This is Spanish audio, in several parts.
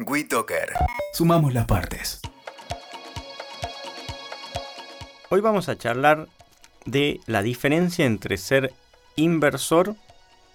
WeToker. Sumamos las partes. Hoy vamos a charlar de la diferencia entre ser inversor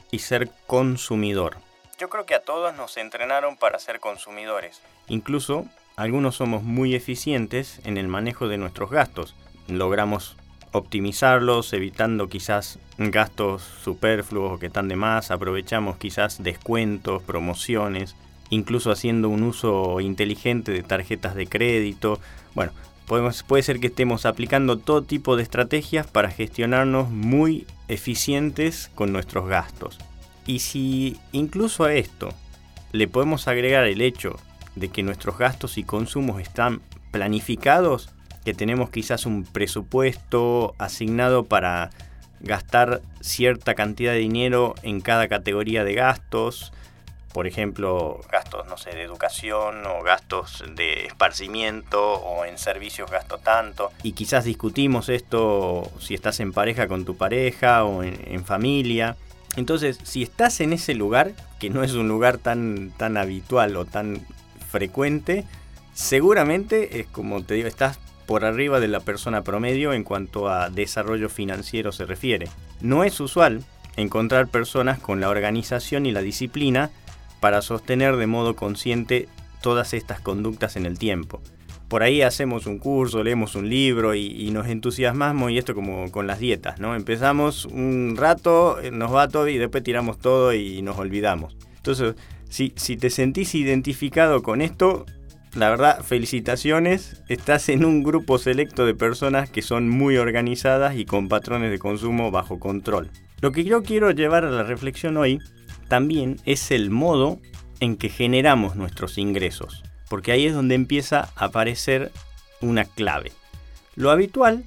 y ser consumidor. Yo creo que a todos nos entrenaron para ser consumidores. Incluso algunos somos muy eficientes en el manejo de nuestros gastos. Logramos optimizarlos, evitando quizás gastos superfluos o que están de más, aprovechamos quizás descuentos, promociones, incluso haciendo un uso inteligente de tarjetas de crédito. Bueno, puede ser que estemos aplicando todo tipo de estrategias para gestionarnos muy eficientes con nuestros gastos. Y si incluso a esto le podemos agregar el hecho de que nuestros gastos y consumos están planificados, que tenemos quizás un presupuesto asignado para gastar cierta cantidad de dinero en cada categoría de gastos, por ejemplo, gastos, no sé, de educación o gastos de esparcimiento o en servicios gasto tanto. Y quizás discutimos esto si estás en pareja con tu pareja o en, familia. Entonces, si estás en ese lugar, que no es un lugar tan, tan habitual o tan frecuente, seguramente es como te digo, estás por arriba de la persona promedio en cuanto a desarrollo financiero se refiere. No es usual encontrar personas con la organización y la disciplina para sostener de modo consciente todas estas conductas en el tiempo. Por ahí hacemos un curso, leemos un libro y, nos entusiasmamos y esto como con las dietas, ¿no? Empezamos un rato, eh, nos va todo y después tiramos todo y nos olvidamos. Entonces, si, si te sentís identificado con esto, la verdad, felicitaciones. Estás en un grupo selecto de personas que son muy organizadas y con patrones de consumo bajo control. Lo que yo quiero llevar a la reflexión hoy también es el modo en que generamos nuestros ingresos, porque ahí es donde empieza a aparecer una clave. Lo habitual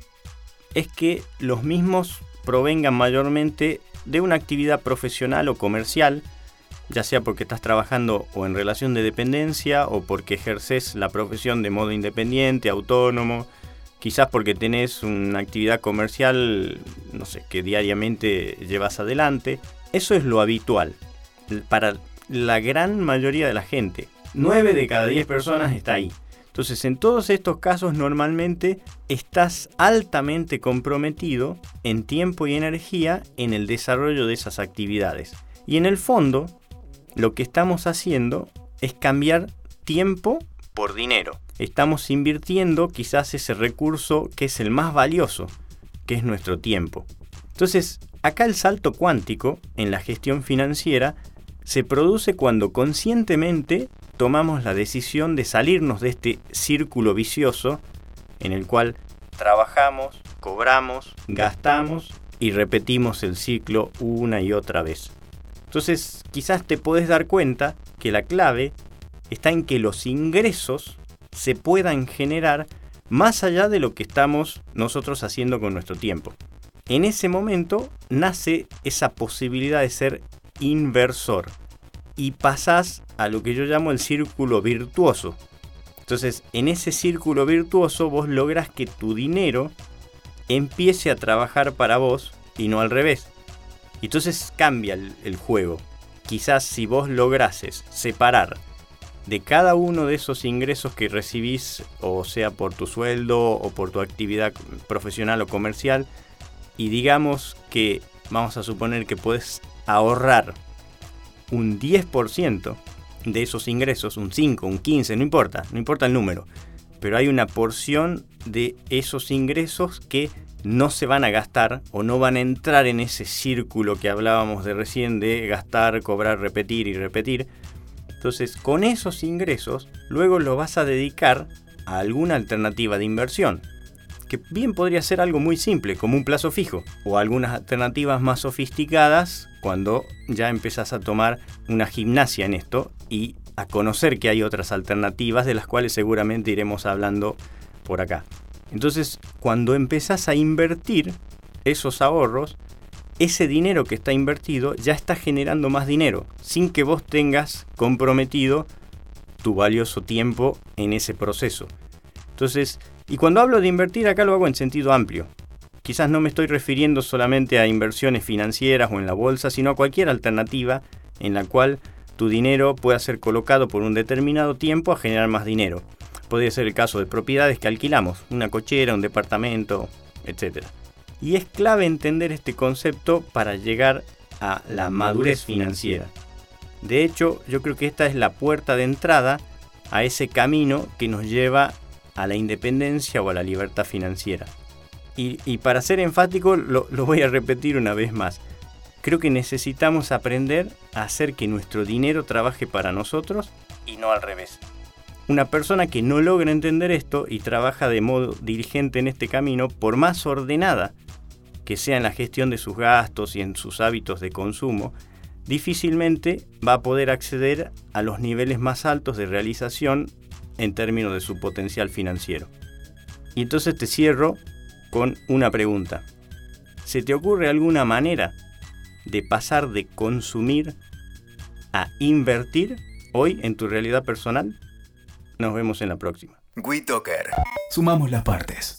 es que los mismos provengan mayormente de una actividad profesional o comercial, ya sea porque estás trabajando o en relación de dependencia o porque ejerces la profesión de modo independiente, autónomo, quizás porque tenés una actividad comercial, no sé, que diariamente llevas adelante. Eso es lo habitual para la gran mayoría de la gente. 9 de cada 10 personas está ahí. Entonces, en todos estos casos, normalmente estás altamente comprometido en tiempo y energía en el desarrollo de esas actividades. Y en el fondo, lo que estamos haciendo es cambiar tiempo por dinero. Estamos invirtiendo quizás ese recurso que es el más valioso, que es nuestro tiempo. Entonces, acá el salto cuántico en la gestión financiera se produce cuando conscientemente tomamos la decisión de salirnos de este círculo vicioso en el cual trabajamos, cobramos, gastamos y repetimos el ciclo una y otra vez. Entonces quizás te puedes dar cuenta que la clave está en que los ingresos se puedan generar más allá de lo que estamos nosotros haciendo con nuestro tiempo. En ese momento nace esa posibilidad de ser inversor y pasas a lo que yo llamo el círculo virtuoso. Entonces, en ese círculo virtuoso vos logras que tu dinero empiece a trabajar para vos y no al revés. Entonces cambia el, juego. Quizás si vos lograses separar de cada uno de esos ingresos que recibís, o sea por tu sueldo o por tu actividad profesional o comercial, y digamos que vamos a suponer que puedes ahorrar un 10% de esos ingresos, un 5, un 15, no importa, no importa el número, pero hay una porción de esos ingresos que no se van a gastar o no van a entrar en ese círculo que hablábamos de recién de gastar, cobrar, repetir y repetir. Entonces, con esos ingresos, luego lo vas a dedicar a alguna alternativa de inversión que bien podría ser algo muy simple, como un plazo fijo, o algunas alternativas más sofisticadas cuando ya empezás a tomar una gimnasia en esto y a conocer que hay otras alternativas de las cuales seguramente iremos hablando por acá. Entonces, cuando empezás a invertir esos ahorros, ese dinero que está invertido ya está generando más dinero, sin que vos tengas comprometido tu valioso tiempo en ese proceso. Entonces, y cuando hablo de invertir acá lo hago en sentido amplio. Quizás no me estoy refiriendo solamente a inversiones financieras o en la bolsa, sino a cualquier alternativa en la cual tu dinero pueda ser colocado por un determinado tiempo a generar más dinero. Podría ser el caso de propiedades que alquilamos, una cochera, un departamento, etc. Y es clave entender este concepto para llegar a la madurez financiera. De hecho, yo creo que esta es la puerta de entrada a ese camino que nos lleva a la independencia o a la libertad financiera. Y, para ser enfático, lo, voy a repetir una vez más. Creo que necesitamos aprender a hacer que nuestro dinero trabaje para nosotros y no al revés. Una persona que no logra entender esto y trabaja de modo dirigente en este camino, por más ordenada que sea en la gestión de sus gastos y en sus hábitos de consumo, difícilmente va a poder acceder a los niveles más altos de realización en términos de su potencial financiero. Y entonces te cierro con una pregunta. ¿Se te ocurre alguna manera de pasar de consumir a invertir hoy en tu realidad personal? Nos vemos en la próxima. WeToker. Sumamos las partes.